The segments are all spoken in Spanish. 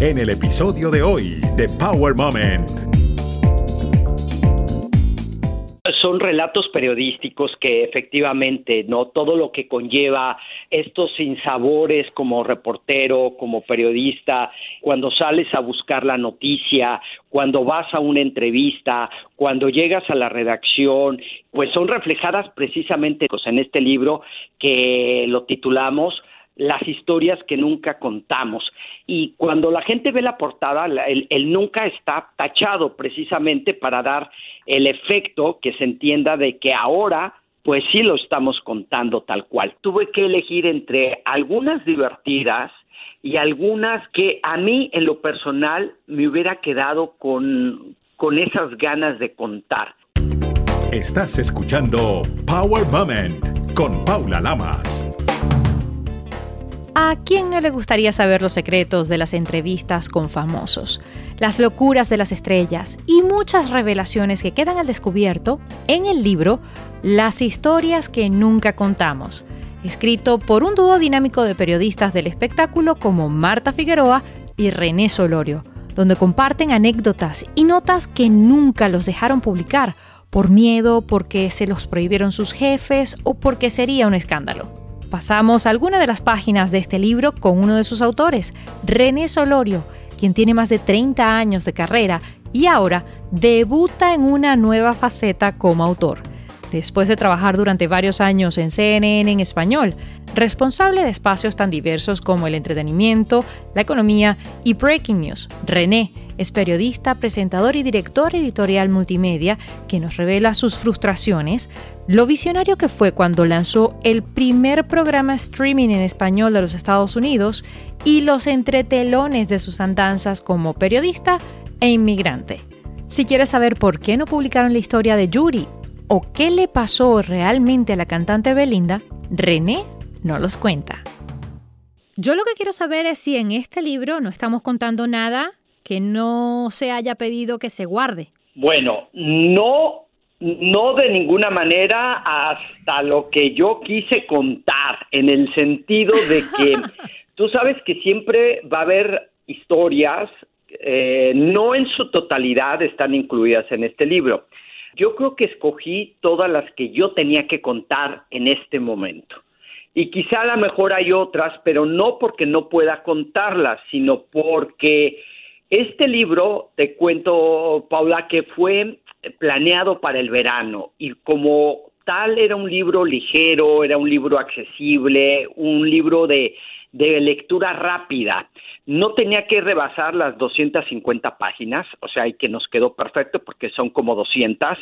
en el episodio de hoy de Power Moment. son relatos periodísticos que efectivamente, ¿no? Todo lo que conlleva estos sinsabores como reportero, como periodista, cuando sales a buscar la noticia, cuando vas a una entrevista, cuando llegas a la redacción, pues son reflejadas precisamente pues, en este libro que lo titulamos las historias que nunca contamos. Y cuando la gente ve la portada, el, nunca está tachado precisamente para dar el efecto que se entienda de que ahora pues sí lo estamos contando tal cual. Tuve que elegir entre algunas divertidas y algunas que a mí en lo personal me hubiera quedado con, con esas ganas de contar. Estás escuchando Power Moment con Paula Lamas. ¿A quién no le gustaría saber los secretos de las entrevistas con famosos, las locuras de las estrellas y muchas revelaciones que quedan al descubierto en el libro Las historias que nunca contamos, escrito por un dúo dinámico de periodistas del espectáculo como Marta Figueroa y René Solorio, donde comparten anécdotas y notas que nunca los dejaron publicar por miedo, porque se los prohibieron sus jefes o porque sería un escándalo. Pasamos alguna de las páginas de este libro con uno de sus autores, René Solorio, quien tiene más de 30 años de carrera y ahora debuta en una nueva faceta como autor. Después de trabajar durante varios años en CNN en español, responsable de espacios tan diversos como el entretenimiento, la economía y Breaking News, René es periodista, presentador y director editorial multimedia que nos revela sus frustraciones, lo visionario que fue cuando lanzó el primer programa streaming en español de los Estados Unidos y los entretelones de sus andanzas como periodista e inmigrante. Si quieres saber por qué no publicaron la historia de Yuri o qué le pasó realmente a la cantante Belinda, René no los cuenta. Yo lo que quiero saber es si en este libro no estamos contando nada que no se haya pedido que se guarde. Bueno, no, no de ninguna manera hasta lo que yo quise contar, en el sentido de que tú sabes que siempre va a haber historias, eh, no en su totalidad están incluidas en este libro. Yo creo que escogí todas las que yo tenía que contar en este momento. Y quizá a lo mejor hay otras, pero no porque no pueda contarlas, sino porque este libro, te cuento, Paula, que fue planeado para el verano y como tal era un libro ligero, era un libro accesible, un libro de, de lectura rápida. No tenía que rebasar las 250 páginas, o sea, y que nos quedó perfecto porque son como 200.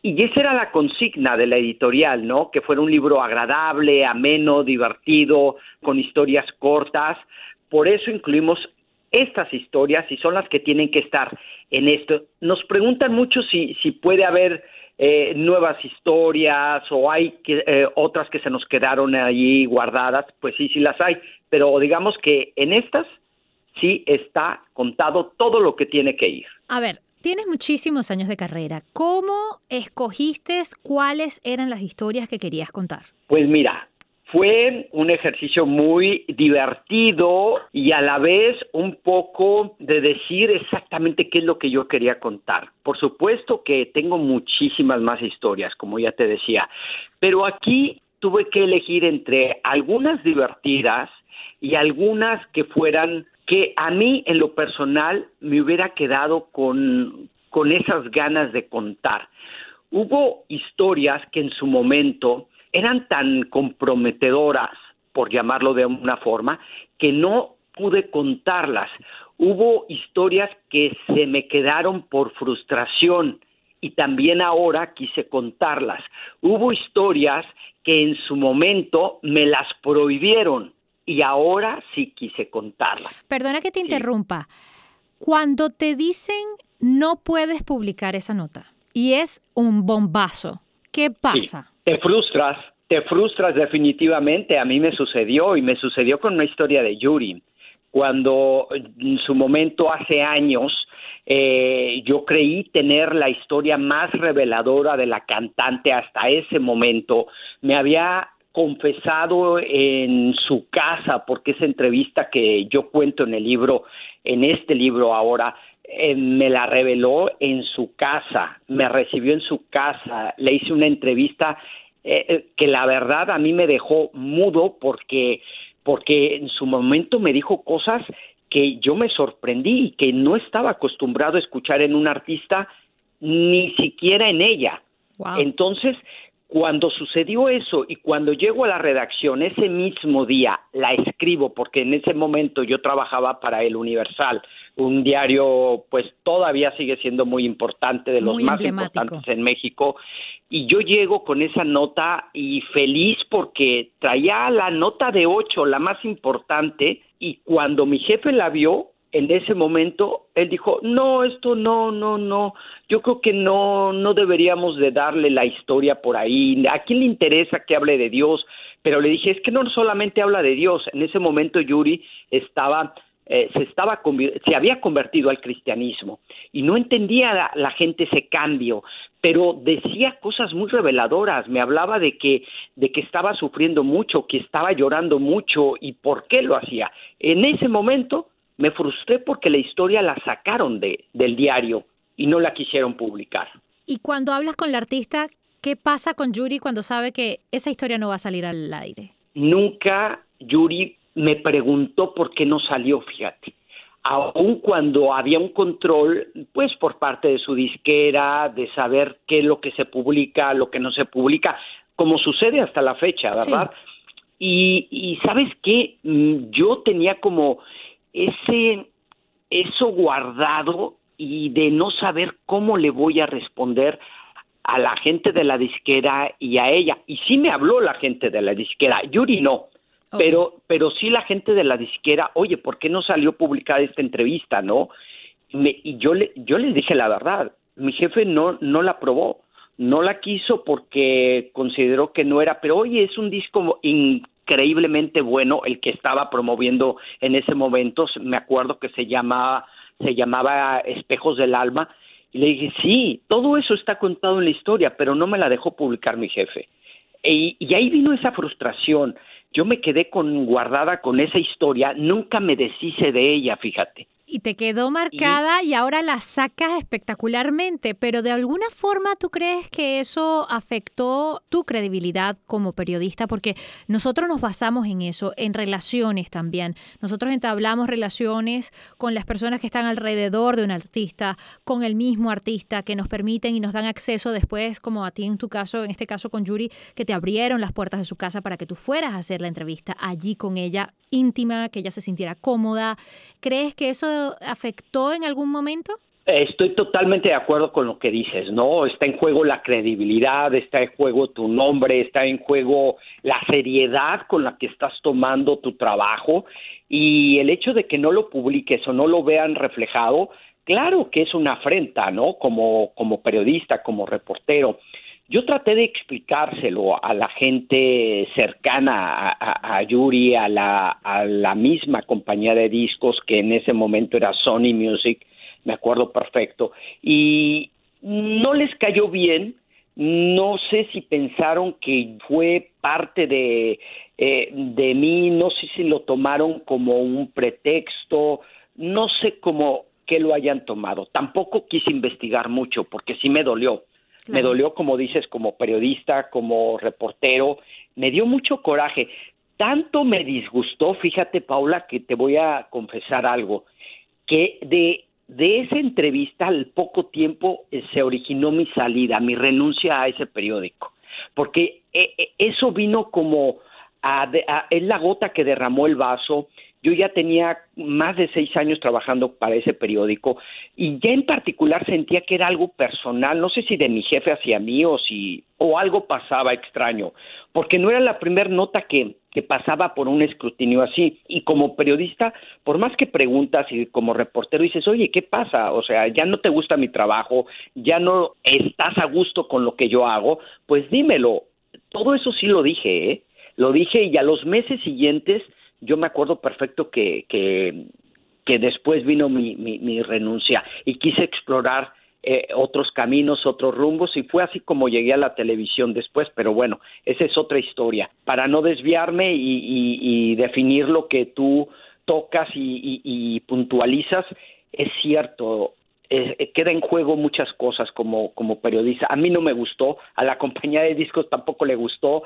Y esa era la consigna de la editorial, ¿no? Que fuera un libro agradable, ameno, divertido, con historias cortas. Por eso incluimos estas historias y son las que tienen que estar en esto. Nos preguntan mucho si, si puede haber eh, nuevas historias o hay que, eh, otras que se nos quedaron ahí guardadas. Pues sí, sí las hay, pero digamos que en estas sí está contado todo lo que tiene que ir. A ver, tienes muchísimos años de carrera. ¿Cómo escogiste cuáles eran las historias que querías contar? Pues mira, fue un ejercicio muy divertido y a la vez un poco de decir exactamente qué es lo que yo quería contar. Por supuesto que tengo muchísimas más historias, como ya te decía, pero aquí tuve que elegir entre algunas divertidas y algunas que fueran que a mí en lo personal me hubiera quedado con, con esas ganas de contar. Hubo historias que en su momento eran tan comprometedoras, por llamarlo de una forma, que no pude contarlas. Hubo historias que se me quedaron por frustración y también ahora quise contarlas. Hubo historias que en su momento me las prohibieron y ahora sí quise contarlas. Perdona que te interrumpa. Cuando te dicen no puedes publicar esa nota y es un bombazo, ¿qué pasa? Te frustras, te frustras definitivamente. A mí me sucedió y me sucedió con una historia de Yuri. Cuando en su momento, hace años, eh, yo creí tener la historia más reveladora de la cantante hasta ese momento. Me había confesado en su casa, porque esa entrevista que yo cuento en el libro, en este libro ahora, eh, me la reveló en su casa, me recibió en su casa, le hice una entrevista eh, eh, que la verdad a mí me dejó mudo porque porque en su momento me dijo cosas que yo me sorprendí y que no estaba acostumbrado a escuchar en un artista ni siquiera en ella. Entonces, cuando sucedió eso y cuando llego a la redacción ese mismo día, la escribo porque en ese momento yo trabajaba para El Universal, un diario pues todavía sigue siendo muy importante, de los más importantes en México, y yo llego con esa nota y feliz porque traía la nota de ocho, la más importante, y cuando mi jefe la vio, en ese momento él dijo, no, esto no, no, no, yo creo que no, no deberíamos de darle la historia por ahí, ¿a quién le interesa que hable de Dios? Pero le dije, es que no solamente habla de Dios, en ese momento Yuri estaba eh, se estaba se había convertido al cristianismo y no entendía la, la, gente ese cambio pero decía cosas muy reveladoras me hablaba de que de que estaba sufriendo mucho que estaba llorando mucho y por qué lo hacía en ese momento me frustré porque la historia la sacaron de, del diario y no la quisieron publicar. Y cuando hablas con la artista, ¿qué pasa con Yuri cuando sabe que esa historia no va a salir al aire? Nunca Yuri me preguntó por qué no salió, fíjate. Aun cuando había un control, pues por parte de su disquera, de saber qué es lo que se publica, lo que no se publica, como sucede hasta la fecha, ¿verdad? Y, y sabes qué, mm, yo tenía como ese eso guardado y de no saber cómo le voy a responder a la gente de la disquera y a ella. Y sí me habló la gente de la disquera, Yuri no, pero, pero sí la gente de la disquera, oye, ¿por qué no salió publicada esta entrevista, no? y yo le, yo les dije la verdad, mi jefe no, no la aprobó, no la quiso porque consideró que no era, pero oye, es un disco increíblemente bueno el que estaba promoviendo en ese momento, me acuerdo que se llamaba, se llamaba Espejos del Alma, y le dije, sí, todo eso está contado en la historia, pero no me la dejó publicar mi jefe. Y, y ahí vino esa frustración. Yo me quedé con guardada con esa historia, nunca me deshice de ella, fíjate y te quedó marcada y, ahora la sacas espectacularmente, pero de alguna forma tú crees que eso afectó tu credibilidad como periodista, porque nosotros nos basamos en eso, en relaciones también. Nosotros entablamos relaciones con las personas que están alrededor de un artista, con el mismo artista, que nos permiten y nos dan acceso después, como a ti en tu caso, en este caso con Yuri, que te abrieron las puertas de su casa para que tú fueras a hacer la entrevista allí con ella, íntima, que ella se sintiera cómoda. ¿Crees que eso afectó en algún momento? Estoy totalmente de acuerdo con lo que dices, ¿no? Está en juego la credibilidad, está en juego tu nombre, está en juego la seriedad con la que estás tomando tu trabajo y el hecho de que no lo publiques o no lo vean reflejado, claro que es una afrenta, ¿no? Como, como periodista, como reportero. Yo traté de explicárselo a la gente cercana a, Yuri, a la, misma compañía de discos que en ese momento era Sony Music, me acuerdo perfecto, y no les cayó bien, no sé si pensaron que fue parte de, eh, de mí, no sé si lo tomaron como un pretexto, no sé cómo que lo hayan tomado. Tampoco quise investigar mucho porque sí me dolió. Me dolió, como dices, como periodista, como reportero, me dio mucho coraje. Tanto me disgustó, fíjate, Paula, que te voy a confesar algo, que de, de esa entrevista al poco tiempo eh, se originó mi salida, mi renuncia a ese periódico, porque eh, eh, eso vino como a, a, es la gota que derramó el vaso yo ya tenía más de seis años trabajando para ese periódico y ya en particular sentía que era algo personal, no sé si de mi jefe hacia mí o si o algo pasaba extraño, porque no era la primera nota que, que pasaba por un escrutinio así. Y como periodista, por más que preguntas y como reportero dices, oye, ¿qué pasa? O sea, ya no te gusta mi trabajo, ya no estás a gusto con lo que yo hago, pues dímelo. Todo eso sí lo dije, ¿eh? Lo dije y a los meses siguientes yo me acuerdo perfecto que, que, después vino mi, mi, renuncia y quise explorar eh, otros caminos, otros rumbos y fue así como llegué a la televisión después, pero bueno, esa es otra historia. Para no desviarme y, definir lo que tú tocas y puntualizas, es cierto, eh, queda en juego muchas cosas como, como periodista. A mí no me gustó, a la compañía de discos tampoco le gustó.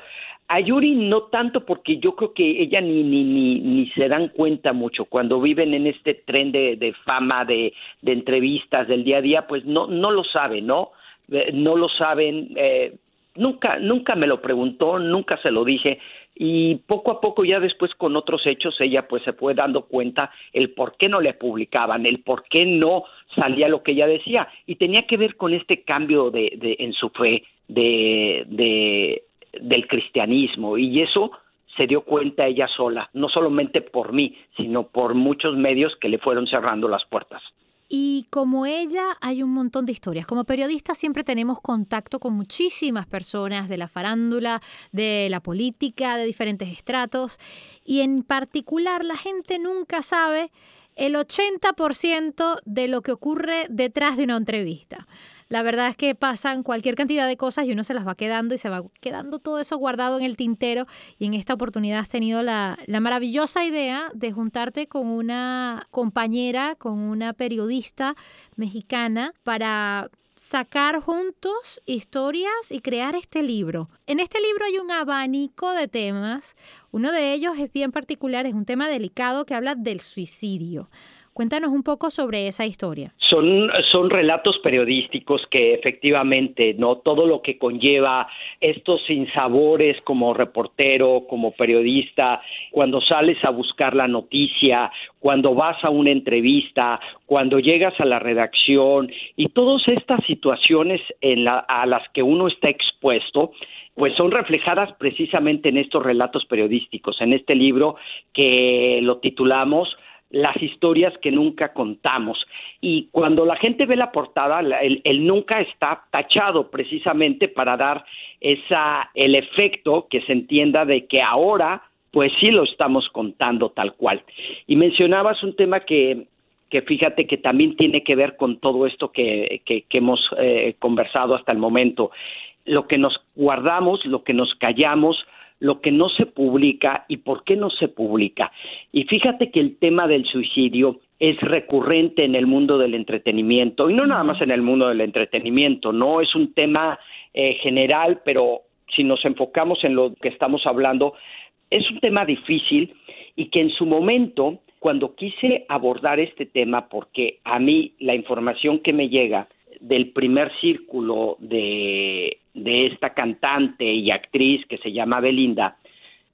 A Yuri no tanto porque yo creo que ella ni, ni, ni, ni se dan cuenta mucho. Cuando viven en este tren de, fama, de, de, entrevistas del día a día, pues no, no lo saben, ¿no? Eh, no lo saben. Eh, nunca, nunca me lo preguntó, nunca se lo dije y poco a poco ya después con otros hechos ella pues se fue dando cuenta el por qué no le publicaban, el por qué no salía lo que ella decía y tenía que ver con este cambio de, de en su fe de, de del cristianismo y eso se dio cuenta ella sola, no solamente por mí, sino por muchos medios que le fueron cerrando las puertas. Y como ella hay un montón de historias. Como periodistas siempre tenemos contacto con muchísimas personas de la farándula, de la política, de diferentes estratos. Y en particular la gente nunca sabe el 80% de lo que ocurre detrás de una entrevista la verdad es que pasan cualquier cantidad de cosas y uno se las va quedando y se va quedando todo eso guardado en el tintero. Y en esta oportunidad has tenido la, la maravillosa idea de juntarte con una compañera, con una periodista mexicana para sacar juntos historias y crear este libro. En este libro hay un abanico de temas. Uno de ellos es bien particular, es un tema delicado que habla del suicidio. Cuéntanos un poco sobre esa historia. Son, son relatos periodísticos que efectivamente, ¿no? Todo lo que conlleva estos sinsabores como reportero, como periodista, cuando sales a buscar la noticia, cuando vas a una entrevista, cuando llegas a la redacción y todas estas situaciones en la, a las que uno está expuesto, pues son reflejadas precisamente en estos relatos periodísticos, en este libro que lo titulamos las historias que nunca contamos. Y cuando la gente ve la portada, el, nunca está tachado precisamente para dar esa, el efecto que se entienda de que ahora, pues sí lo estamos contando tal cual. Y mencionabas un tema que, que fíjate que también tiene que ver con todo esto que, que, hemos eh, conversado hasta el momento. Lo que nos guardamos, lo que nos callamos, lo que no se publica y por qué no se publica. Y fíjate que el tema del suicidio es recurrente en el mundo del entretenimiento y no nada más en el mundo del entretenimiento, no es un tema eh, general, pero si nos enfocamos en lo que estamos hablando, es un tema difícil y que en su momento, cuando quise abordar este tema, porque a mí la información que me llega del primer círculo de, de esta cantante y actriz que se llama Belinda,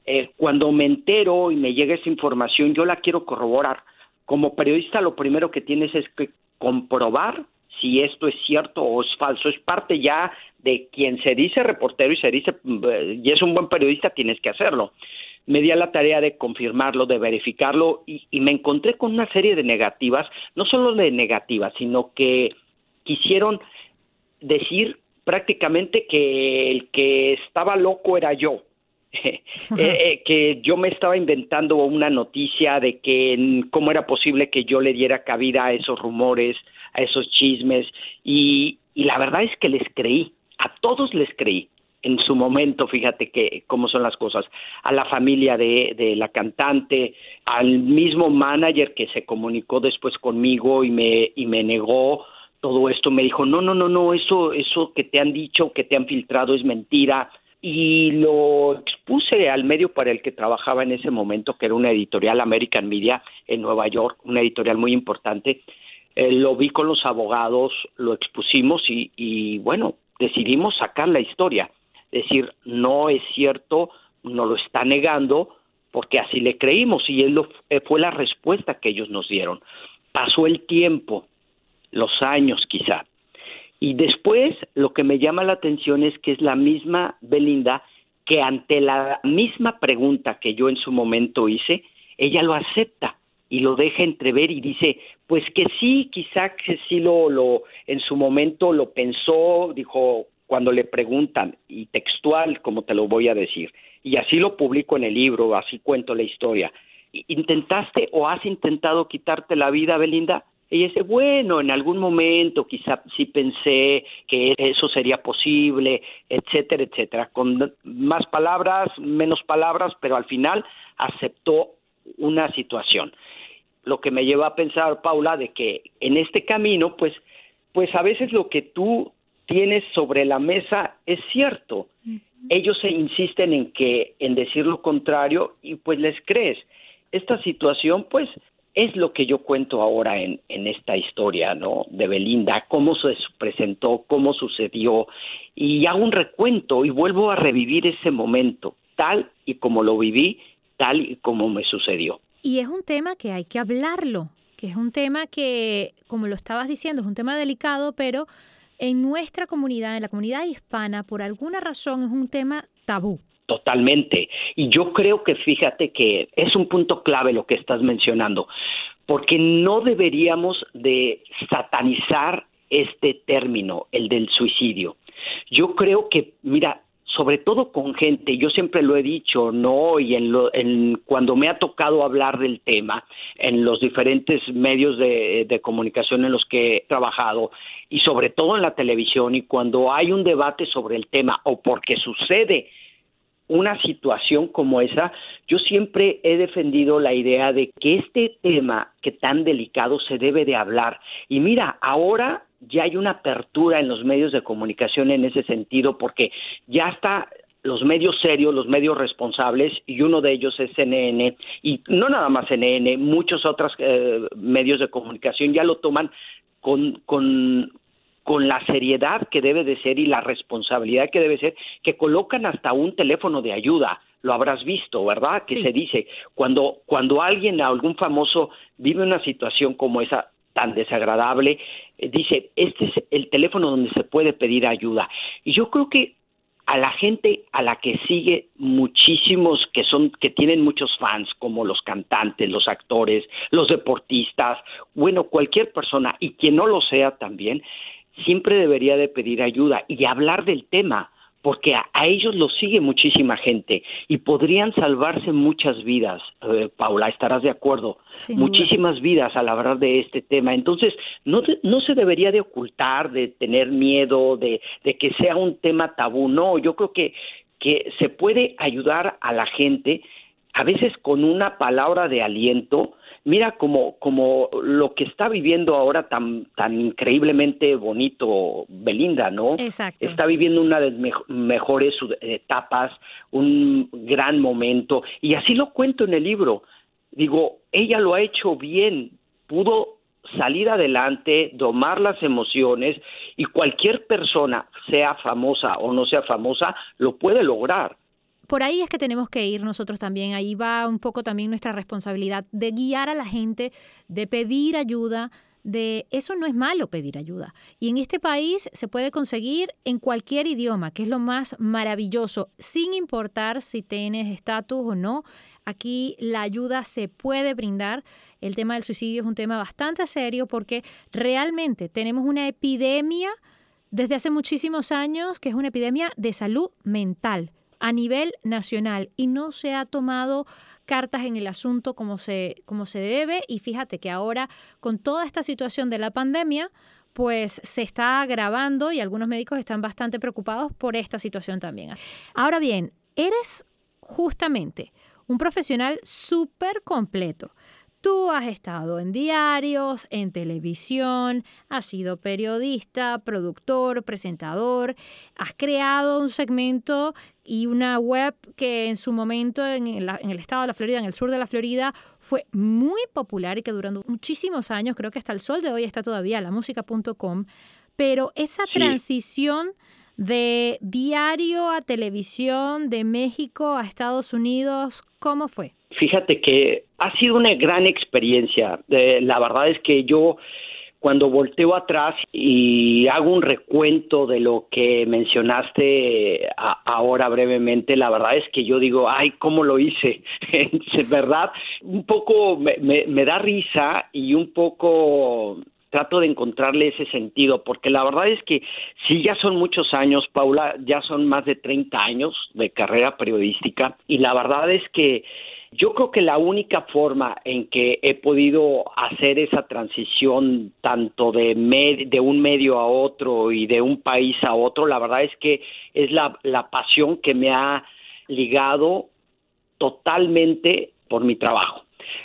eh, cuando me entero y me llega esa información, yo la quiero corroborar. Como periodista, lo primero que tienes es que comprobar si esto es cierto o es falso. Es parte ya de quien se dice reportero y se dice eh, y es un buen periodista, tienes que hacerlo. Me di a la tarea de confirmarlo, de verificarlo y, y me encontré con una serie de negativas, no solo de negativas, sino que quisieron decir prácticamente que el que estaba loco era yo. Eh, eh, que yo me estaba inventando una noticia de que cómo era posible que yo le diera cabida a esos rumores, a esos chismes, y, y la verdad es que les creí, a todos les creí en su momento, fíjate que cómo son las cosas, a la familia de, de, la cantante, al mismo manager que se comunicó después conmigo y me, y me negó todo esto, me dijo, no, no, no, no, eso, eso que te han dicho, que te han filtrado es mentira. Y lo expuse al medio para el que trabajaba en ese momento, que era una editorial American Media en Nueva York, una editorial muy importante. Eh, lo vi con los abogados, lo expusimos y, y bueno, decidimos sacar la historia. Decir, no es cierto, no lo está negando, porque así le creímos y él eh, fue la respuesta que ellos nos dieron. Pasó el tiempo, los años quizá. Y después lo que me llama la atención es que es la misma Belinda que ante la misma pregunta que yo en su momento hice, ella lo acepta y lo deja entrever y dice, pues que sí, quizá que sí lo, lo en su momento lo pensó, dijo cuando le preguntan y textual como te lo voy a decir. Y así lo publico en el libro, así cuento la historia. ¿Intentaste o has intentado quitarte la vida, Belinda? Ella dice, bueno, en algún momento quizá sí pensé que eso sería posible, etcétera, etcétera, con más palabras, menos palabras, pero al final aceptó una situación. Lo que me lleva a pensar, Paula, de que en este camino, pues, pues a veces lo que tú tienes sobre la mesa es cierto. Ellos se insisten en que en decir lo contrario y pues les crees. Esta situación, pues, es lo que yo cuento ahora en, en esta historia, ¿no? De Belinda, cómo se presentó, cómo sucedió, y hago un recuento y vuelvo a revivir ese momento, tal y como lo viví, tal y como me sucedió. Y es un tema que hay que hablarlo, que es un tema que, como lo estabas diciendo, es un tema delicado, pero en nuestra comunidad, en la comunidad hispana, por alguna razón es un tema tabú. Totalmente. Y yo creo que fíjate que es un punto clave lo que estás mencionando, porque no deberíamos de satanizar este término, el del suicidio. Yo creo que, mira, sobre todo con gente, yo siempre lo he dicho, ¿no? Y en, lo, en cuando me ha tocado hablar del tema, en los diferentes medios de, de, comunicación en los que he trabajado, y sobre todo en la televisión, y cuando hay un debate sobre el tema, o porque sucede una situación como esa, yo siempre he defendido la idea de que este tema que tan delicado se debe de hablar. Y mira, ahora ya hay una apertura en los medios de comunicación en ese sentido porque ya está los medios serios, los medios responsables, y uno de ellos es CNN, y no nada más CNN, muchos otros eh, medios de comunicación ya lo toman con, con, con la seriedad que debe de ser y la responsabilidad que debe ser, que colocan hasta un teléfono de ayuda. Lo habrás visto, ¿verdad? Que se dice, cuando, cuando alguien, algún famoso, vive una situación como esa, tan desagradable, eh, dice, este es el teléfono donde se puede pedir ayuda. Y yo creo que a la gente a la que sigue muchísimos que son que tienen muchos fans como los cantantes, los actores, los deportistas, bueno, cualquier persona y quien no lo sea también, siempre debería de pedir ayuda y hablar del tema porque a, ellos los sigue muchísima gente y podrían salvarse muchas vidas, eh, Paula, estarás de acuerdo, muchísimas vidas al hablar de este tema. Entonces, no, no se debería de ocultar, de tener miedo, de, de que sea un tema tabú, no, yo creo que, que se puede ayudar a la gente, a veces con una palabra de aliento, mira como, como lo que está viviendo ahora tan, tan increíblemente bonito Belinda, ¿no? Exacto. Está viviendo una de las mejores etapas, un gran momento, y así lo cuento en el libro. Digo, ella lo ha hecho bien, pudo salir adelante, domar las emociones, y cualquier persona, sea famosa o no sea famosa, lo puede lograr por ahí es que tenemos que ir nosotros también. Ahí va un poco también nuestra responsabilidad de guiar a la gente, de pedir ayuda, de eso no es malo pedir ayuda. Y en este país se puede conseguir en cualquier idioma, que es lo más maravilloso, sin importar si tienes estatus o no. Aquí la ayuda se puede brindar. El tema del suicidio es un tema bastante serio porque realmente tenemos una epidemia desde hace muchísimos años que es una epidemia de salud mental a nivel nacional y no se ha tomado cartas en el asunto como se, como se debe y fíjate que ahora con toda esta situación de la pandemia pues se está agravando y algunos médicos están bastante preocupados por esta situación también. Ahora bien, eres justamente un profesional súper completo. Tú has estado en diarios, en televisión, has sido periodista, productor, presentador, has creado un segmento y una web que en su momento en, el estado de la Florida, en el sur de la Florida, fue muy popular y que durante muchísimos años, creo que hasta el sol de hoy está todavía, la música.com, pero esa transición de diario a televisión, de México a Estados Unidos, ¿cómo fue? Fíjate que ha sido una gran experiencia. Eh, la verdad es que yo cuando volteo atrás y hago un recuento de lo que mencionaste ahora brevemente, la verdad es que yo digo, ay, ¿cómo lo hice? Es verdad, un poco me, da risa y un poco trato de encontrarle ese sentido, porque la verdad es que sí, ya son muchos años, Paula, ya son más de 30 años de carrera periodística, y la verdad es que Yo creo que la única forma en que he podido hacer esa transición tanto de, de un medio a otro y de un país a otro, la verdad es que es la, la pasión que me ha ligado totalmente por mi trabajo.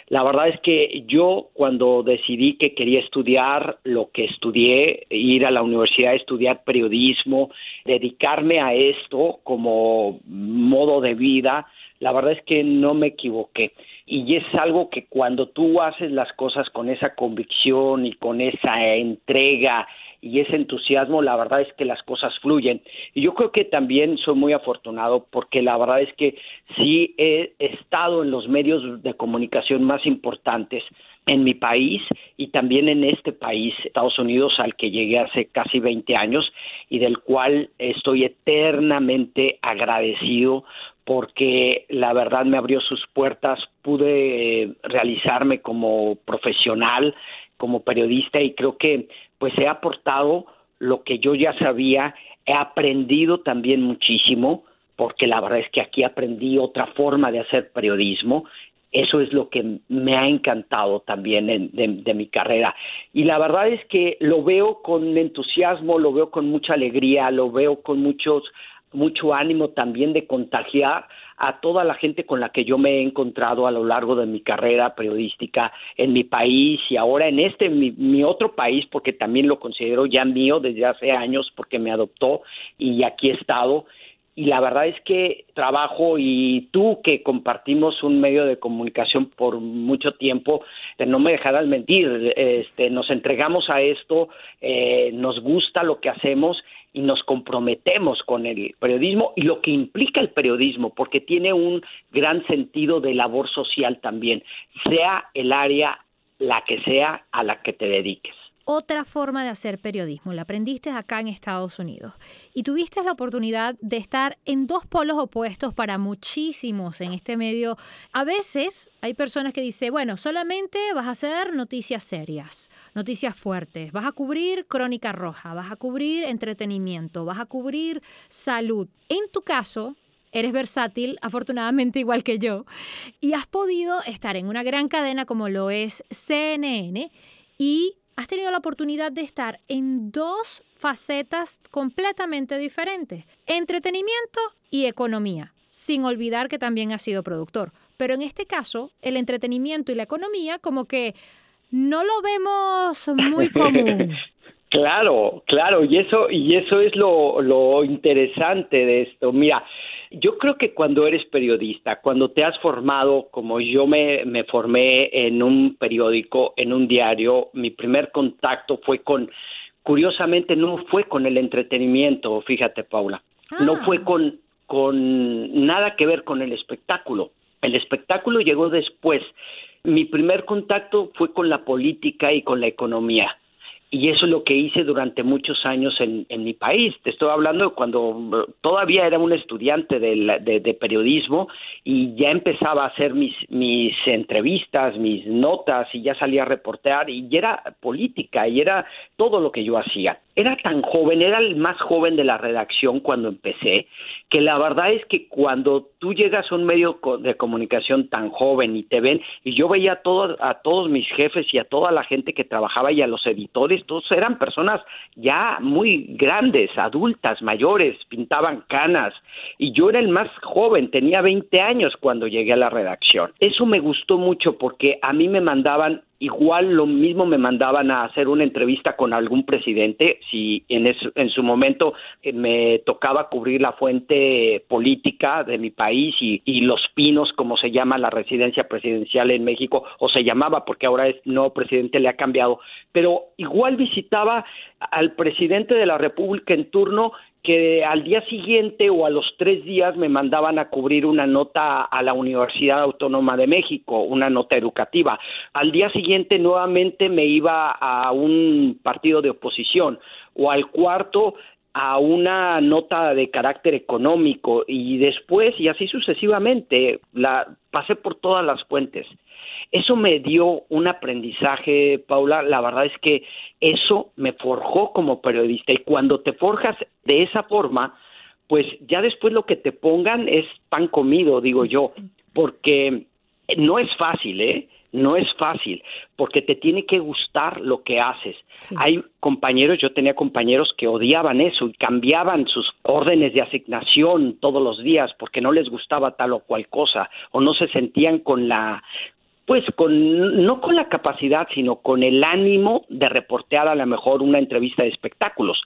La verdad es que yo cuando decidí que quería estudiar lo que estudié, ir a la universidad a estudiar periodismo, dedicarme a esto como modo de vida, la verdad es que no me equivoqué. Y es algo que cuando tú haces las cosas con esa convicción y con esa entrega y ese entusiasmo, la verdad es que las cosas fluyen. Y yo creo que también soy muy afortunado porque la verdad es que sí he estado en los medios de comunicación más importantes en mi país y también en este país, Estados Unidos, al que llegué hace casi 20 años y del cual estoy eternamente agradecido porque la verdad me abrió sus puertas, pude realizarme como profesional, como periodista y creo que pues he aportado lo que yo ya sabía, he aprendido también muchísimo, porque la verdad es que aquí aprendí otra forma de hacer periodismo. Eso es lo que me ha encantado también de, mi carrera. Y la verdad es que lo veo con entusiasmo, lo veo con mucha alegría, lo veo con muchos, mucho ánimo también de contagiar a toda la gente con la que yo me he encontrado a lo largo de mi carrera periodística en mi país y ahora en este mi, otro país porque también lo considero ya mío desde hace años porque me adoptó y aquí he estado. Y la verdad es que trabajo y tú que compartimos un medio de comunicación por mucho tiempo, no me dejarás mentir, este, nos entregamos a esto, eh, nos gusta lo que hacemos y nos comprometemos con el periodismo y lo que implica el periodismo, porque tiene un gran sentido de labor social también, sea el área la que sea a la que te dediques otra forma de hacer periodismo. La aprendiste acá en Estados Unidos. Y tuviste la oportunidad de estar en dos polos opuestos para muchísimos en este medio. A veces hay personas que dicen, bueno, solamente vas a hacer noticias serias, noticias fuertes, vas a cubrir crónica roja, vas a cubrir entretenimiento, vas a cubrir salud. En tu caso, eres versátil, afortunadamente igual que yo, y has podido estar en una gran cadena como lo es CNN y has tenido la oportunidad de estar en dos facetas completamente diferentes, entretenimiento y economía, sin olvidar que también has sido productor. Pero en este caso, el entretenimiento y la economía como que no lo vemos muy común. Claro, claro, y eso, y eso es lo, lo interesante de esto. Mira, yo creo que cuando eres periodista, cuando te has formado, como yo me, me formé en un periódico, en un diario, mi primer contacto fue con, curiosamente no fue con el entretenimiento, fíjate Paula, no ah. fue con, con nada que ver con el espectáculo. El espectáculo llegó después. Mi primer contacto fue con la política y con la economía y eso es lo que hice durante muchos años en, en mi país. Te estoy hablando cuando todavía era un estudiante de, de, periodismo y ya empezaba a hacer mis, mis entrevistas, mis notas y ya salía a reportear y era política y era todo lo que yo hacía. Era tan joven, era el más joven de la redacción cuando empecé, que la verdad es que cuando tú llegas a un medio de comunicación tan joven y te ven, y yo veía a todos, a todos mis jefes y a toda la gente que trabajaba y a los editores, todos eran personas ya muy grandes, adultas, mayores, pintaban canas, y yo era el más joven, tenía 20 años cuando llegué a la redacción. Eso me gustó mucho porque a mí me mandaban Igual lo mismo me mandaban a hacer una entrevista con algún presidente, si en, en su momento eh, me tocaba cubrir la fuente política de mi país y, y, Los Pinos, como se llama la residencia presidencial en México, o se llamaba porque ahora es no presidente, le ha cambiado, pero igual visitaba al presidente de la República en turno que al día siguiente o a los tres días me mandaban a cubrir una nota a la Universidad Autónoma de México, una nota educativa. Al día siguiente nuevamente me iba a un partido de oposición o al cuarto a una nota de carácter económico y después y así sucesivamente la pasé por todas las fuentes eso me dio un aprendizaje, Paula. La verdad es que eso me forjó como periodista y cuando te forjas de esa forma, pues ya después lo que te pongan es pan comido, digo yo, porque No es fácil, ¿eh? No es fácil, porque te tiene que gustar lo que haces. Hay compañeros, yo tenía compañeros que odiaban eso y cambiaban sus órdenes de asignación todos los días porque no les gustaba tal o cual cosa o no se sentían con la pues con no con la capacidad, sino con el ánimo de reportear a lo mejor una entrevista de espectáculos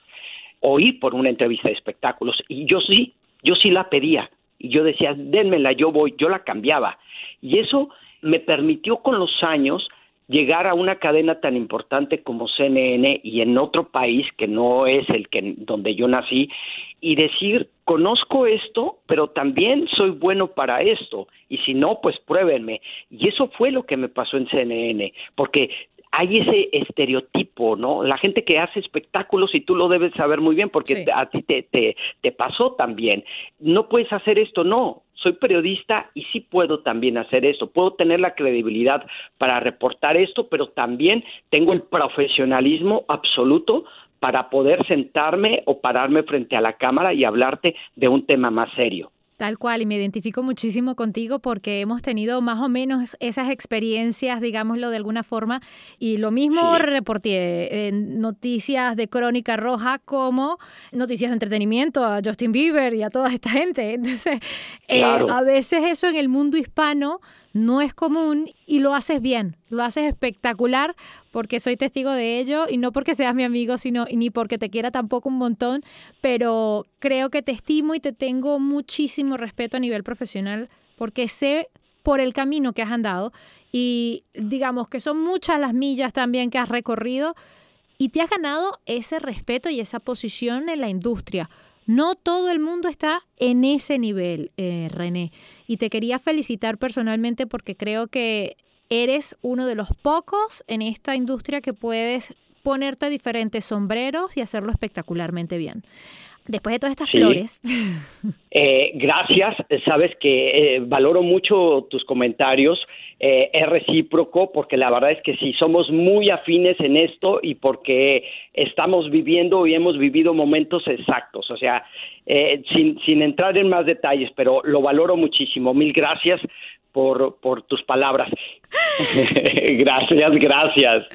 o ir por una entrevista de espectáculos y yo sí, yo sí la pedía y yo decía, dénmela, yo voy, yo la cambiaba. Y eso me permitió con los años llegar a una cadena tan importante como CNN y en otro país que no es el que donde yo nací y decir conozco esto pero también soy bueno para esto y si no pues pruébenme y eso fue lo que me pasó en CNN porque hay ese estereotipo, ¿no? La gente que hace espectáculos, y tú lo debes saber muy bien porque a ti te, te, te pasó también, no puedes hacer esto, no, soy periodista y sí puedo también hacer esto, puedo tener la credibilidad para reportar esto, pero también tengo el profesionalismo absoluto para poder sentarme o pararme frente a la cámara y hablarte de un tema más serio. Tal cual, y me identifico muchísimo contigo porque hemos tenido más o menos esas experiencias, digámoslo de alguna forma, y lo mismo reporté en noticias de Crónica Roja como noticias de entretenimiento a Justin Bieber y a toda esta gente. Entonces, eh, a veces eso en el mundo hispano no es común y lo haces bien, lo haces espectacular porque soy testigo de ello y no porque seas mi amigo, sino ni porque te quiera tampoco un montón, pero creo que te estimo y te tengo muchísimo respeto a nivel profesional porque sé por el camino que has andado y digamos que son muchas las millas también que has recorrido y te has ganado ese respeto y esa posición en la industria. No todo el mundo está en ese nivel, eh, René. Y te quería felicitar personalmente porque creo que eres uno de los pocos en esta industria que puedes ponerte diferentes sombreros y hacerlo espectacularmente bien. Después de todas estas flores. Eh, gracias, sabes que eh, valoro mucho tus comentarios, eh, es recíproco porque la verdad es que sí, somos muy afines en esto y porque estamos viviendo y hemos vivido momentos exactos, o sea, sin, sin entrar en más detalles, pero lo valoro muchísimo. Mil gracias por, por tus palabras. gracias, gracias.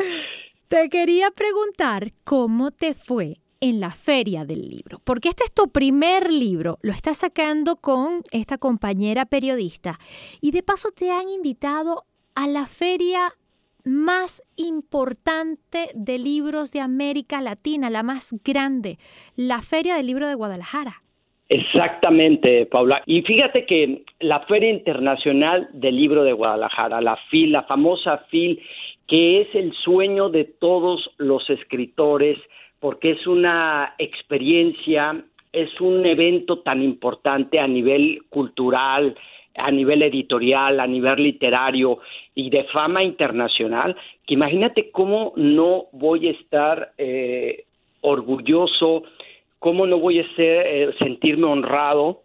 Te quería preguntar cómo te fue en la feria del libro, porque este es tu primer libro, lo estás sacando con esta compañera periodista y de paso te han invitado a la feria más importante de libros de América Latina, la más grande, la Feria del Libro de Guadalajara. Exactamente, Paula. Y fíjate que la Feria Internacional del Libro de Guadalajara, la FIL, la famosa FIL, que es el sueño de todos los escritores, porque es una experiencia, es un evento tan importante a nivel cultural, a nivel editorial, a nivel literario y de fama internacional, que imagínate cómo no voy a estar eh, orgulloso, cómo no voy a ser, eh, sentirme honrado,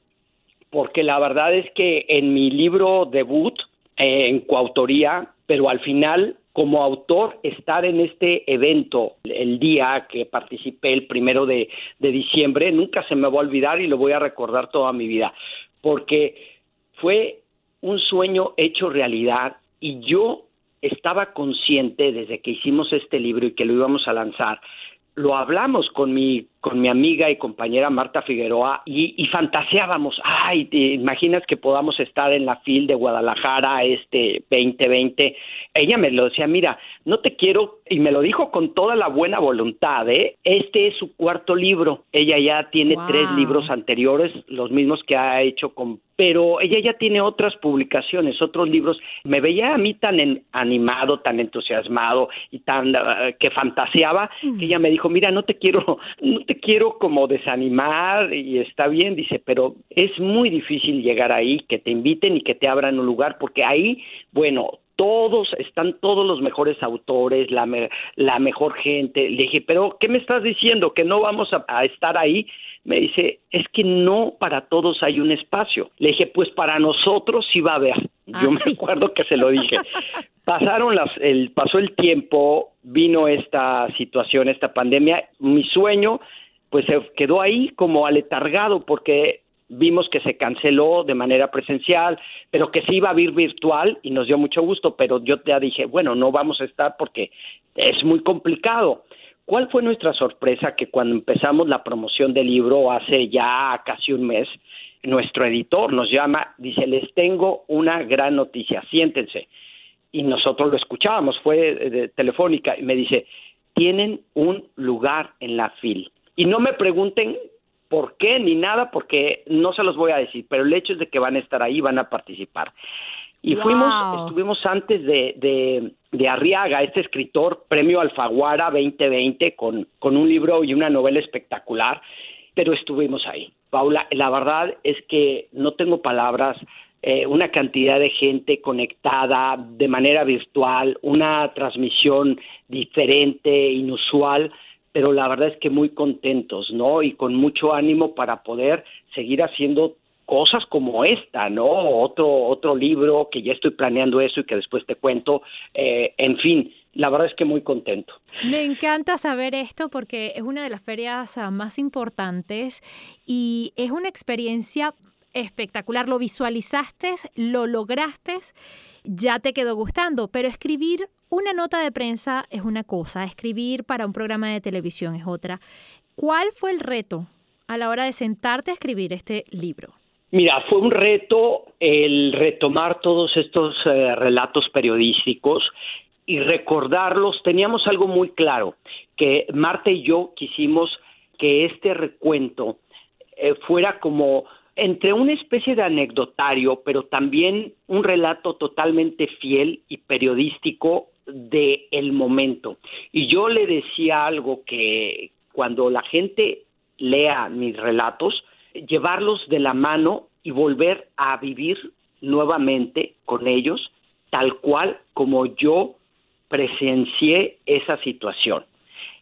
porque la verdad es que en mi libro debut, eh, en coautoría, pero al final como autor estar en este evento el día que participé el primero de, diciembre nunca se me va a olvidar y lo voy a recordar toda mi vida porque fue un sueño hecho realidad y yo estaba consciente desde que hicimos este libro y que lo íbamos a lanzar. Lo hablamos con mi con mi amiga y compañera Marta Figueroa y, fantaseábamos, ay, te imaginas que podamos estar en la FIL de Guadalajara este 2020. Ella me lo decía, mira, no te quiero, y me lo dijo con toda la buena voluntad, ¿eh? Este es su cuarto libro. Ella ya tiene tres libros anteriores, los mismos que ha hecho con pero ella ya tiene otras publicaciones, otros libros. Me veía a mí tan animado, tan entusiasmado y tan ah, que fantaseaba que ella me dijo, mira, no te quiero, no te quiero como desanimar y está bien, dice, pero es muy difícil llegar ahí, que te inviten y que te abran un lugar, porque ahí, bueno, todos, están todos los mejores autores, la, la mejor gente. Le dije, pero ¿qué me estás diciendo? ¿Que no vamos a, estar ahí? Me dice, es que no para todos hay un espacio. Le dije, pues para nosotros sí va a haber. Yo me ah, acuerdo que se lo dije. Pasaron las, el, pasó el tiempo, vino esta situación, esta pandemia. Mi sueño pues se quedó ahí como aletargado porque vimos que se canceló de manera presencial, pero que se iba a vir virtual y nos dio mucho gusto, pero yo ya dije, bueno, no vamos a estar porque es muy complicado. ¿Cuál fue nuestra sorpresa que cuando empezamos la promoción del libro hace ya casi un mes, nuestro editor nos llama, dice, les tengo una gran noticia, siéntense. Y nosotros lo escuchábamos, fue de telefónica, y me dice, tienen un lugar en la FIL. Y no me pregunten por qué ni nada, porque no se los voy a decir, pero el hecho es de que van a estar ahí, van a participar. Y fuimos, estuvimos antes de, de, Arriaga, este escritor, premio Alfaguara 2020, con, con un libro y una novela espectacular, pero estuvimos ahí. Paula, la verdad es que no tengo palabras, eh, una cantidad de gente conectada de manera virtual, una transmisión diferente, inusual, pero la verdad es que muy contentos, ¿no? Y con mucho ánimo para poder seguir haciendo cosas como esta, ¿no? Otro, otro libro que ya estoy planeando eso y que después te cuento. Eh, en fin, la verdad es que muy contento. Me encanta saber esto porque es una de las ferias ah, más importantes y es una experiencia espectacular. Lo visualizaste, lo lograste, ya te quedó gustando, pero escribir una nota de prensa es una cosa, escribir para un programa de televisión es otra. ¿Cuál fue el reto a la hora de sentarte a escribir este libro? Mira, fue un reto el retomar todos estos eh, relatos periodísticos y recordarlos. Teníamos algo muy claro, que Marta y yo quisimos que este recuento eh, fuera como entre una especie de anecdotario, pero también un relato totalmente fiel y periodístico de el momento. Y yo le decía algo que cuando la gente lea mis relatos, llevarlos de la mano y volver a vivir nuevamente con ellos, tal cual como yo presencié esa situación.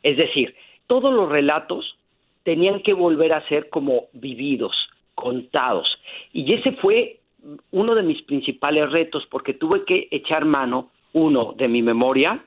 Es decir, todos los relatos tenían que volver a ser como vividos, contados. Y ese fue uno de mis principales retos porque tuve que echar mano, uno, de mi memoria,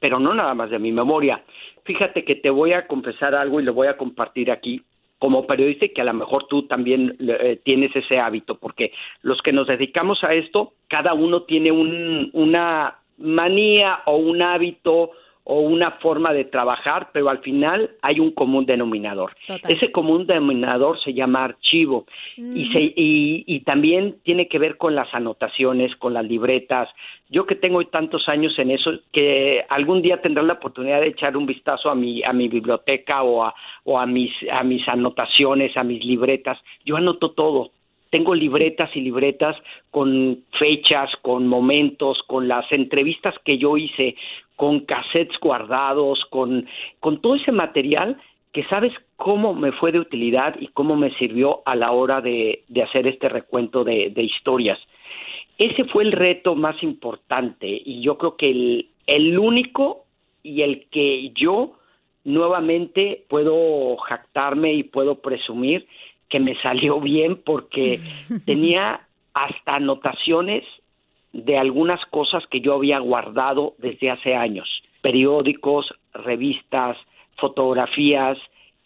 pero no nada más de mi memoria. Fíjate que te voy a confesar algo y lo voy a compartir aquí como periodista y que a lo mejor tú también eh, tienes ese hábito, porque los que nos dedicamos a esto, cada uno tiene un, una manía o un hábito o una forma de trabajar, pero al final hay un común denominador. Ese común denominador se llama archivo y, se, y, y, también tiene que ver con las anotaciones, con las libretas. Yo que tengo tantos años en eso, que algún día tendré la oportunidad de echar un vistazo a mi, a mi biblioteca o a, o a, mis, a mis anotaciones, a mis libretas. Yo anoto todo tengo libretas y libretas con fechas, con momentos, con las entrevistas que yo hice, con cassettes guardados, con, con todo ese material que sabes cómo me fue de utilidad y cómo me sirvió a la hora de, de hacer este recuento de, de, historias. Ese fue el reto más importante y yo creo que el, el único y el que yo nuevamente puedo jactarme y puedo presumir que me salió bien porque tenía hasta anotaciones de algunas cosas que yo había guardado desde hace años, periódicos, revistas, fotografías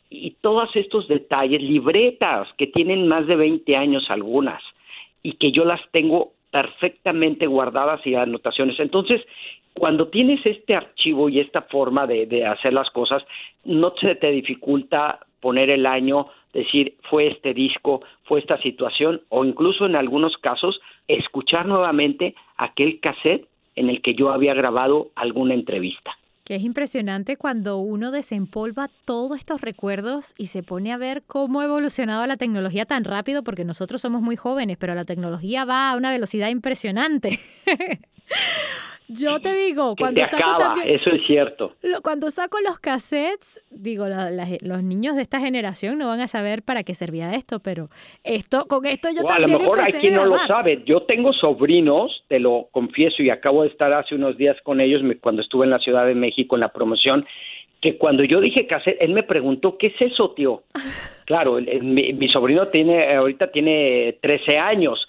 y todos estos detalles, libretas que tienen más de 20 años algunas y que yo las tengo perfectamente guardadas y anotaciones. Entonces, cuando tienes este archivo y esta forma de, de hacer las cosas, no se te dificulta poner el año, decir fue este disco, fue esta situación o incluso en algunos casos escuchar nuevamente aquel cassette en el que yo había grabado alguna entrevista. Que es impresionante cuando uno desempolva todos estos recuerdos y se pone a ver cómo ha evolucionado la tecnología tan rápido, porque nosotros somos muy jóvenes, pero la tecnología va a una velocidad impresionante. Yo te digo, cuando saco también, eso es cierto. Cuando saco los cassettes, digo, los niños de esta generación no van a saber para qué servía esto, pero esto con esto yo también A lo mejor hay quien no lo sabe. Yo tengo sobrinos, te lo confieso, y acabo de estar hace unos días con ellos cuando estuve en la Ciudad de México en la promoción, que cuando yo dije cassette, él me preguntó, ¿qué es eso, tío? claro, mi, mi sobrino tiene, ahorita tiene 13 años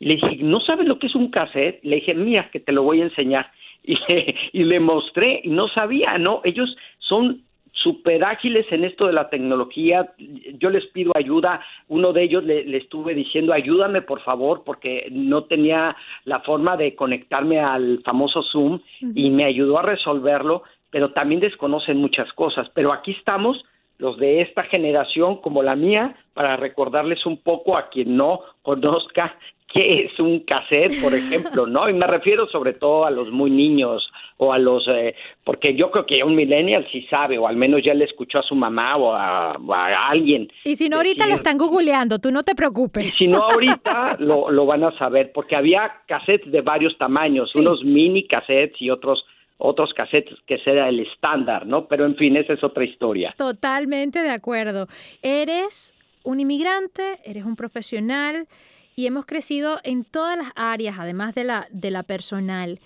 le dije, ¿no sabes lo que es un cassette? Le dije, mira, que te lo voy a enseñar. Y le, y le mostré, y no sabía, ¿no? Ellos son súper ágiles en esto de la tecnología. Yo les pido ayuda. Uno de ellos le, estuve diciendo, ayúdame por favor, porque no tenía la forma de conectarme al famoso Zoom y me ayudó a resolverlo, pero también desconocen muchas cosas. Pero aquí estamos los de esta generación como la mía, para recordarles un poco a quien no conozca qué es un cassette, por ejemplo, ¿no? Y me refiero sobre todo a los muy niños o a los, eh, porque yo creo que un millennial sí sabe, o al menos ya le escuchó a su mamá o a, alguien. Y si no, ahorita lo están googleando, tú no te preocupes. Y si no, ahorita lo, lo van a saber, porque había cassettes de varios tamaños, unos mini cassettes y otros otros cassettes que sea el estándar, ¿no? Pero en fin, esa es otra historia. Totalmente de acuerdo. Eres un inmigrante, eres un profesional, y hemos crecido en todas las áreas, además de la, de la personal.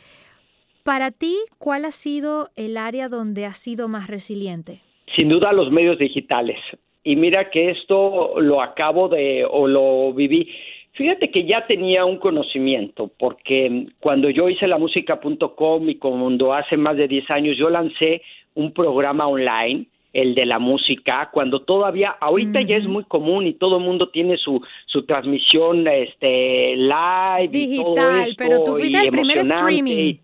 Para ti, ¿cuál ha sido el área donde has sido más resiliente? Sin duda los medios digitales. Y mira que esto lo acabo de o lo viví. Fíjate que ya tenía un conocimiento, porque cuando yo hice la música.com y cuando hace más de 10 años yo lancé un programa online el de la música, cuando todavía, ahorita ya es muy común y todo el mundo tiene su, su transmisión este, live. Digital, pero tú fuiste el primer streaming.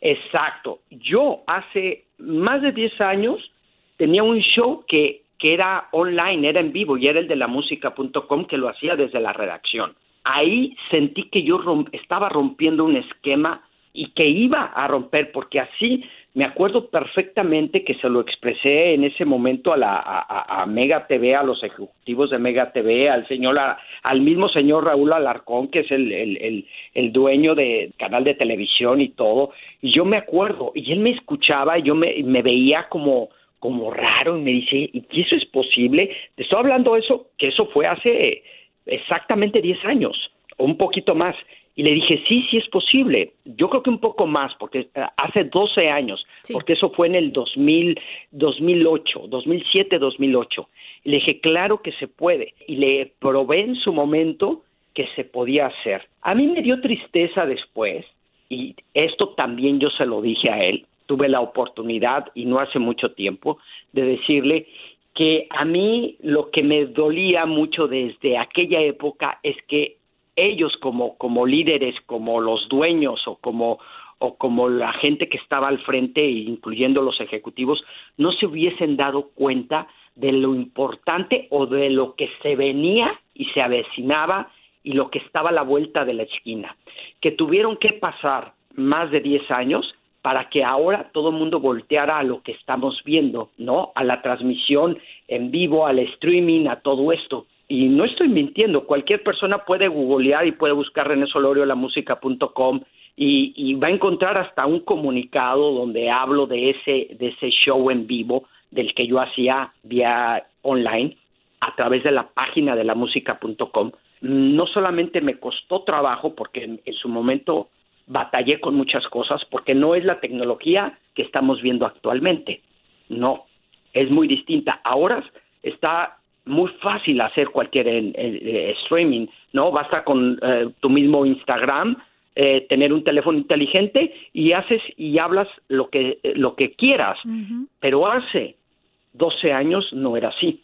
Exacto. Yo hace más de 10 años tenía un show que, que era online, era en vivo y era el de la música.com que lo hacía desde la redacción. Ahí sentí que yo estaba rompiendo un esquema y que iba a romper porque así me acuerdo perfectamente que se lo expresé en ese momento a la a, Mega TV, a los ejecutivos de Mega TV, al señor al mismo señor Raúl Alarcón, que es el, el, el, dueño del canal de televisión y todo, y yo me acuerdo, y él me escuchaba, y yo me, me veía como como raro y me dice, ¿y eso es posible? Te estoy hablando de eso, que eso fue hace exactamente 10 años, o un poquito más. Y le dije, sí, sí es posible. Yo creo que un poco más, porque eh, hace 12 años, porque eso fue en el 2000, 2008, 2007, 2008. Y le dije, claro que se puede. Y le probé en su momento que se podía hacer. A mí me dio tristeza después, y esto también yo se lo dije a él, tuve la oportunidad, y no hace mucho tiempo, de decirle que a mí lo que me dolía mucho desde aquella época es que ellos como, como líderes, como los dueños o como, o como la gente que estaba al frente, incluyendo los ejecutivos, no se hubiesen dado cuenta de lo importante o de lo que se venía y se avecinaba y lo que estaba a la vuelta de la esquina, que tuvieron que pasar más de 10 años para que ahora todo el mundo volteara a lo que estamos viendo, ¿no? A la transmisión en vivo, al streaming, a todo esto y no estoy mintiendo, cualquier persona puede googlear y puede buscar René Solorio la música.com y, y va a encontrar hasta un comunicado donde hablo de ese, de ese show en vivo del que yo hacía vía online a través de la página de la música.com. No solamente me costó trabajo porque en, en su momento batallé con muchas cosas porque no es la tecnología que estamos viendo actualmente. No, es muy distinta. Ahora está muy fácil hacer cualquier eh, streaming, ¿no? Basta con eh, tu mismo Instagram, eh, tener un teléfono inteligente y haces y hablas lo que, lo que quieras. Pero hace 12 años no era así.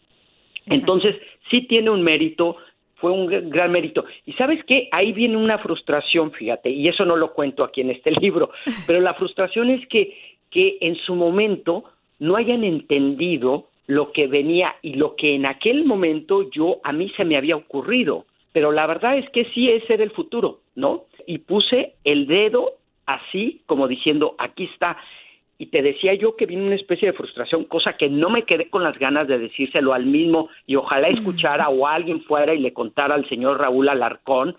Entonces, sí tiene un mérito, fue un gran mérito. Y sabes qué, ahí viene una frustración, fíjate, y eso no lo cuento aquí en este libro, pero la frustración es que, que en su momento no hayan entendido lo que venía y lo que en aquel momento yo a mí se me había ocurrido. Pero la verdad es que sí ese era el futuro, ¿no? Y puse el dedo así como diciendo, aquí está y te decía yo que vino una especie de frustración, cosa que no me quedé con las ganas de decírselo al mismo y ojalá escuchara o alguien fuera y le contara al señor Raúl Alarcón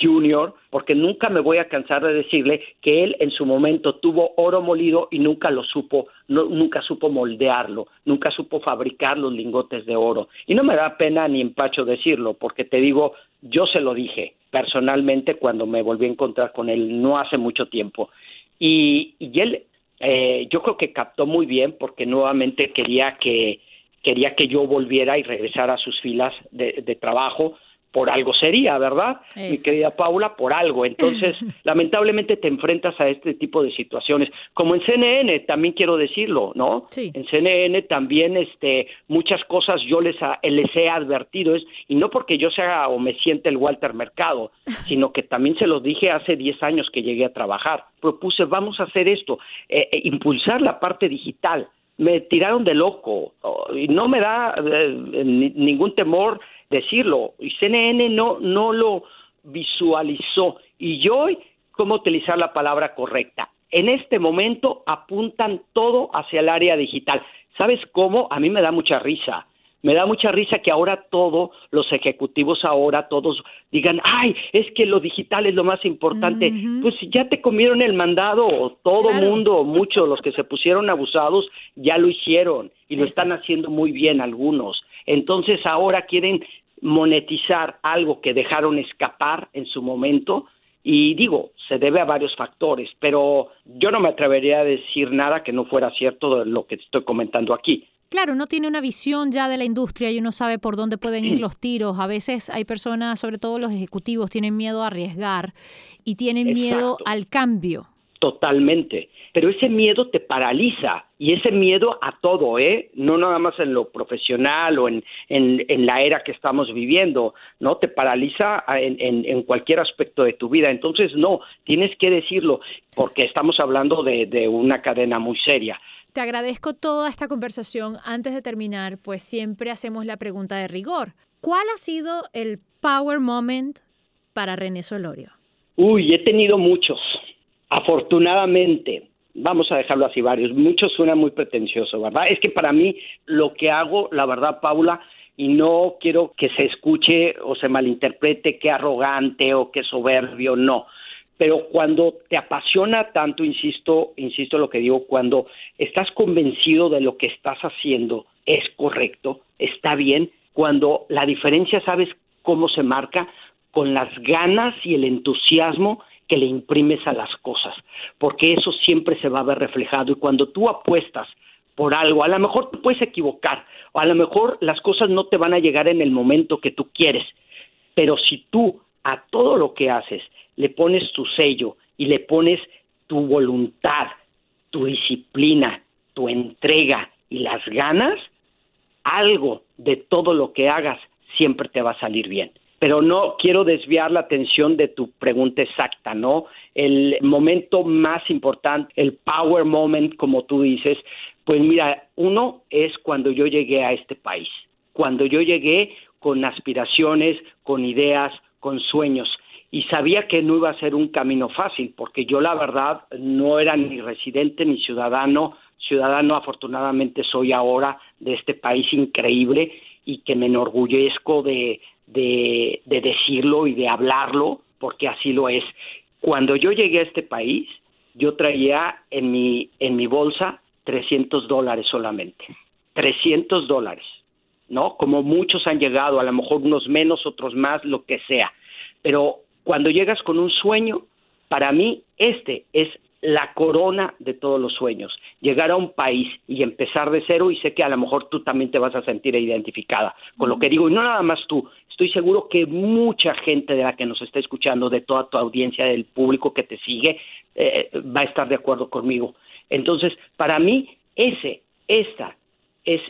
Jr., porque nunca me voy a cansar de decirle que él en su momento tuvo oro molido y nunca lo supo, nunca supo moldearlo, nunca supo fabricar los lingotes de oro. Y no me da pena ni empacho decirlo, porque te digo, yo se lo dije personalmente cuando me volví a encontrar con él no hace mucho tiempo. Y, y él eh, yo creo que captó muy bien porque nuevamente quería que quería que yo volviera y regresara a sus filas de, trabajo por algo sería, ¿verdad? Mi querida Paula, por algo. Entonces, lamentablemente te enfrentas a este tipo de situaciones. Como en CNN, también quiero decirlo, ¿no? Sí. En CNN también este, muchas cosas yo les, les he advertido, es, y no porque yo sea o me siente el Walter Mercado, sino que también se los dije hace 10 años que llegué a trabajar. Propuse, vamos a hacer esto, eh, eh, impulsar la parte digital me tiraron de loco y no me da eh, ningún temor decirlo. Y CNN no, no lo visualizó. Y yo, ¿cómo utilizar la palabra correcta? En este momento apuntan todo hacia el área digital. ¿Sabes cómo? A mí me da mucha risa. Me da mucha risa que ahora todos los ejecutivos ahora todos digan, ay, es que lo digital es lo más importante. Pues ya te comieron el mandado, todo mundo, muchos, los que se pusieron abusados, ya lo hicieron y lo están haciendo muy bien algunos. Entonces ahora quieren monetizar algo que dejaron escapar en su momento y digo, se debe a varios factores, pero yo no me atrevería a decir nada que no fuera cierto de lo que estoy comentando aquí. Claro, uno tiene una visión ya de la industria y uno sabe por dónde pueden ir los tiros. A veces hay personas, sobre todo los ejecutivos, tienen miedo a arriesgar y tienen miedo al cambio. Totalmente pero ese miedo te paraliza y ese miedo a todo, ¿eh? No nada más en lo profesional o en, en, la era que estamos viviendo, ¿no? Te paraliza en, en, cualquier aspecto de tu vida. Entonces, no, tienes que decirlo porque estamos hablando de, de una cadena muy seria. Te agradezco toda esta conversación. Antes de terminar, pues siempre hacemos la pregunta de rigor. ¿Cuál ha sido el power moment para René Solorio? Uy, he tenido muchos. Afortunadamente, vamos a dejarlo así varios, muchos suena muy pretencioso, ¿verdad? Es que para mí lo que hago, la verdad, Paula, y no quiero que se escuche o se malinterprete que arrogante o que soberbio, no. Pero cuando te apasiona tanto, insisto, insisto lo que digo, cuando estás convencido de lo que estás haciendo es correcto, está bien, cuando la diferencia sabes cómo se marca con las ganas y el entusiasmo que le imprimes a las cosas, porque eso siempre se va a ver reflejado. Y cuando tú apuestas por algo, a lo mejor te puedes equivocar, o a lo mejor las cosas no te van a llegar en el momento que tú quieres, pero si tú a todo lo que haces le pones tu sello y le pones tu voluntad, tu disciplina, tu entrega y las ganas, algo de todo lo que hagas siempre te va a salir bien pero no quiero desviar la atención de tu pregunta exacta, ¿no? El momento más importante, el power moment, como tú dices, pues mira, uno es cuando yo llegué a este país, cuando yo llegué con aspiraciones, con ideas, con sueños. Y sabía que no iba a ser un camino fácil, porque yo la verdad no era ni residente ni ciudadano. Ciudadano afortunadamente soy ahora de este país increíble y que me enorgullezco de, de, decirlo y de hablarlo, porque así lo es. Cuando yo llegué a este país, yo traía en mi, en mi bolsa 300 dólares solamente. 300 dólares, ¿no? Como muchos han llegado, a lo mejor unos menos, otros más, lo que sea. Pero cuando llegas con un sueño, para mí este es la corona de todos los sueños, llegar a un país y empezar de cero y sé que a lo mejor tú también te vas a sentir identificada con lo que digo y no nada más tú, estoy seguro que mucha gente de la que nos está escuchando, de toda tu audiencia, del público que te sigue, eh, va a estar de acuerdo conmigo. Entonces, para mí, ese, esta es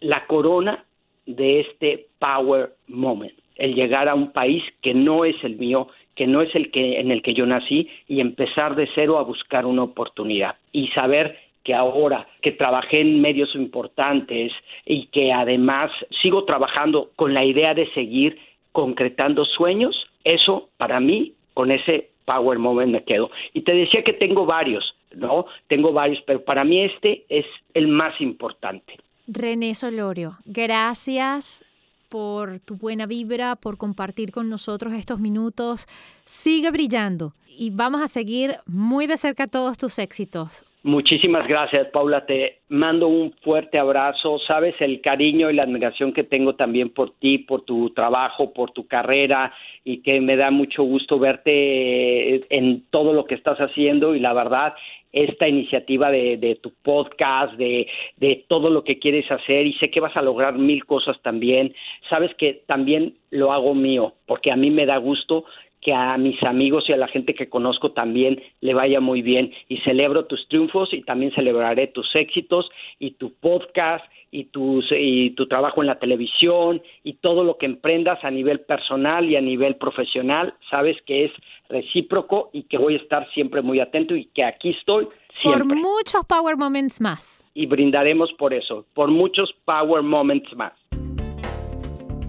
la corona de este power moment, el llegar a un país que no es el mío, que no es el que en el que yo nací y empezar de cero a buscar una oportunidad y saber que ahora que trabajé en medios importantes y que además sigo trabajando con la idea de seguir concretando sueños, eso para mí con ese power moment me quedo. Y te decía que tengo varios, ¿no? Tengo varios, pero para mí este es el más importante. René Solorio, gracias por tu buena vibra, por compartir con nosotros estos minutos. Sigue brillando y vamos a seguir muy de cerca todos tus éxitos. Muchísimas gracias, Paula. Te mando un fuerte abrazo. Sabes el cariño y la admiración que tengo también por ti, por tu trabajo, por tu carrera y que me da mucho gusto verte en todo lo que estás haciendo y la verdad esta iniciativa de, tu podcast, de, de, todo lo que quieres hacer y sé que vas a lograr mil cosas también. Sabes que también lo hago mío, porque a mí me da gusto que a mis amigos y a la gente que conozco también le vaya muy bien y celebro tus triunfos y también celebraré tus éxitos y tu podcast y, tus, y tu trabajo en la televisión y todo lo que emprendas a nivel personal y a nivel profesional, sabes que es recíproco y que voy a estar siempre muy atento y que aquí estoy siempre. Por muchos Power Moments más. Y brindaremos por eso, por muchos Power Moments más.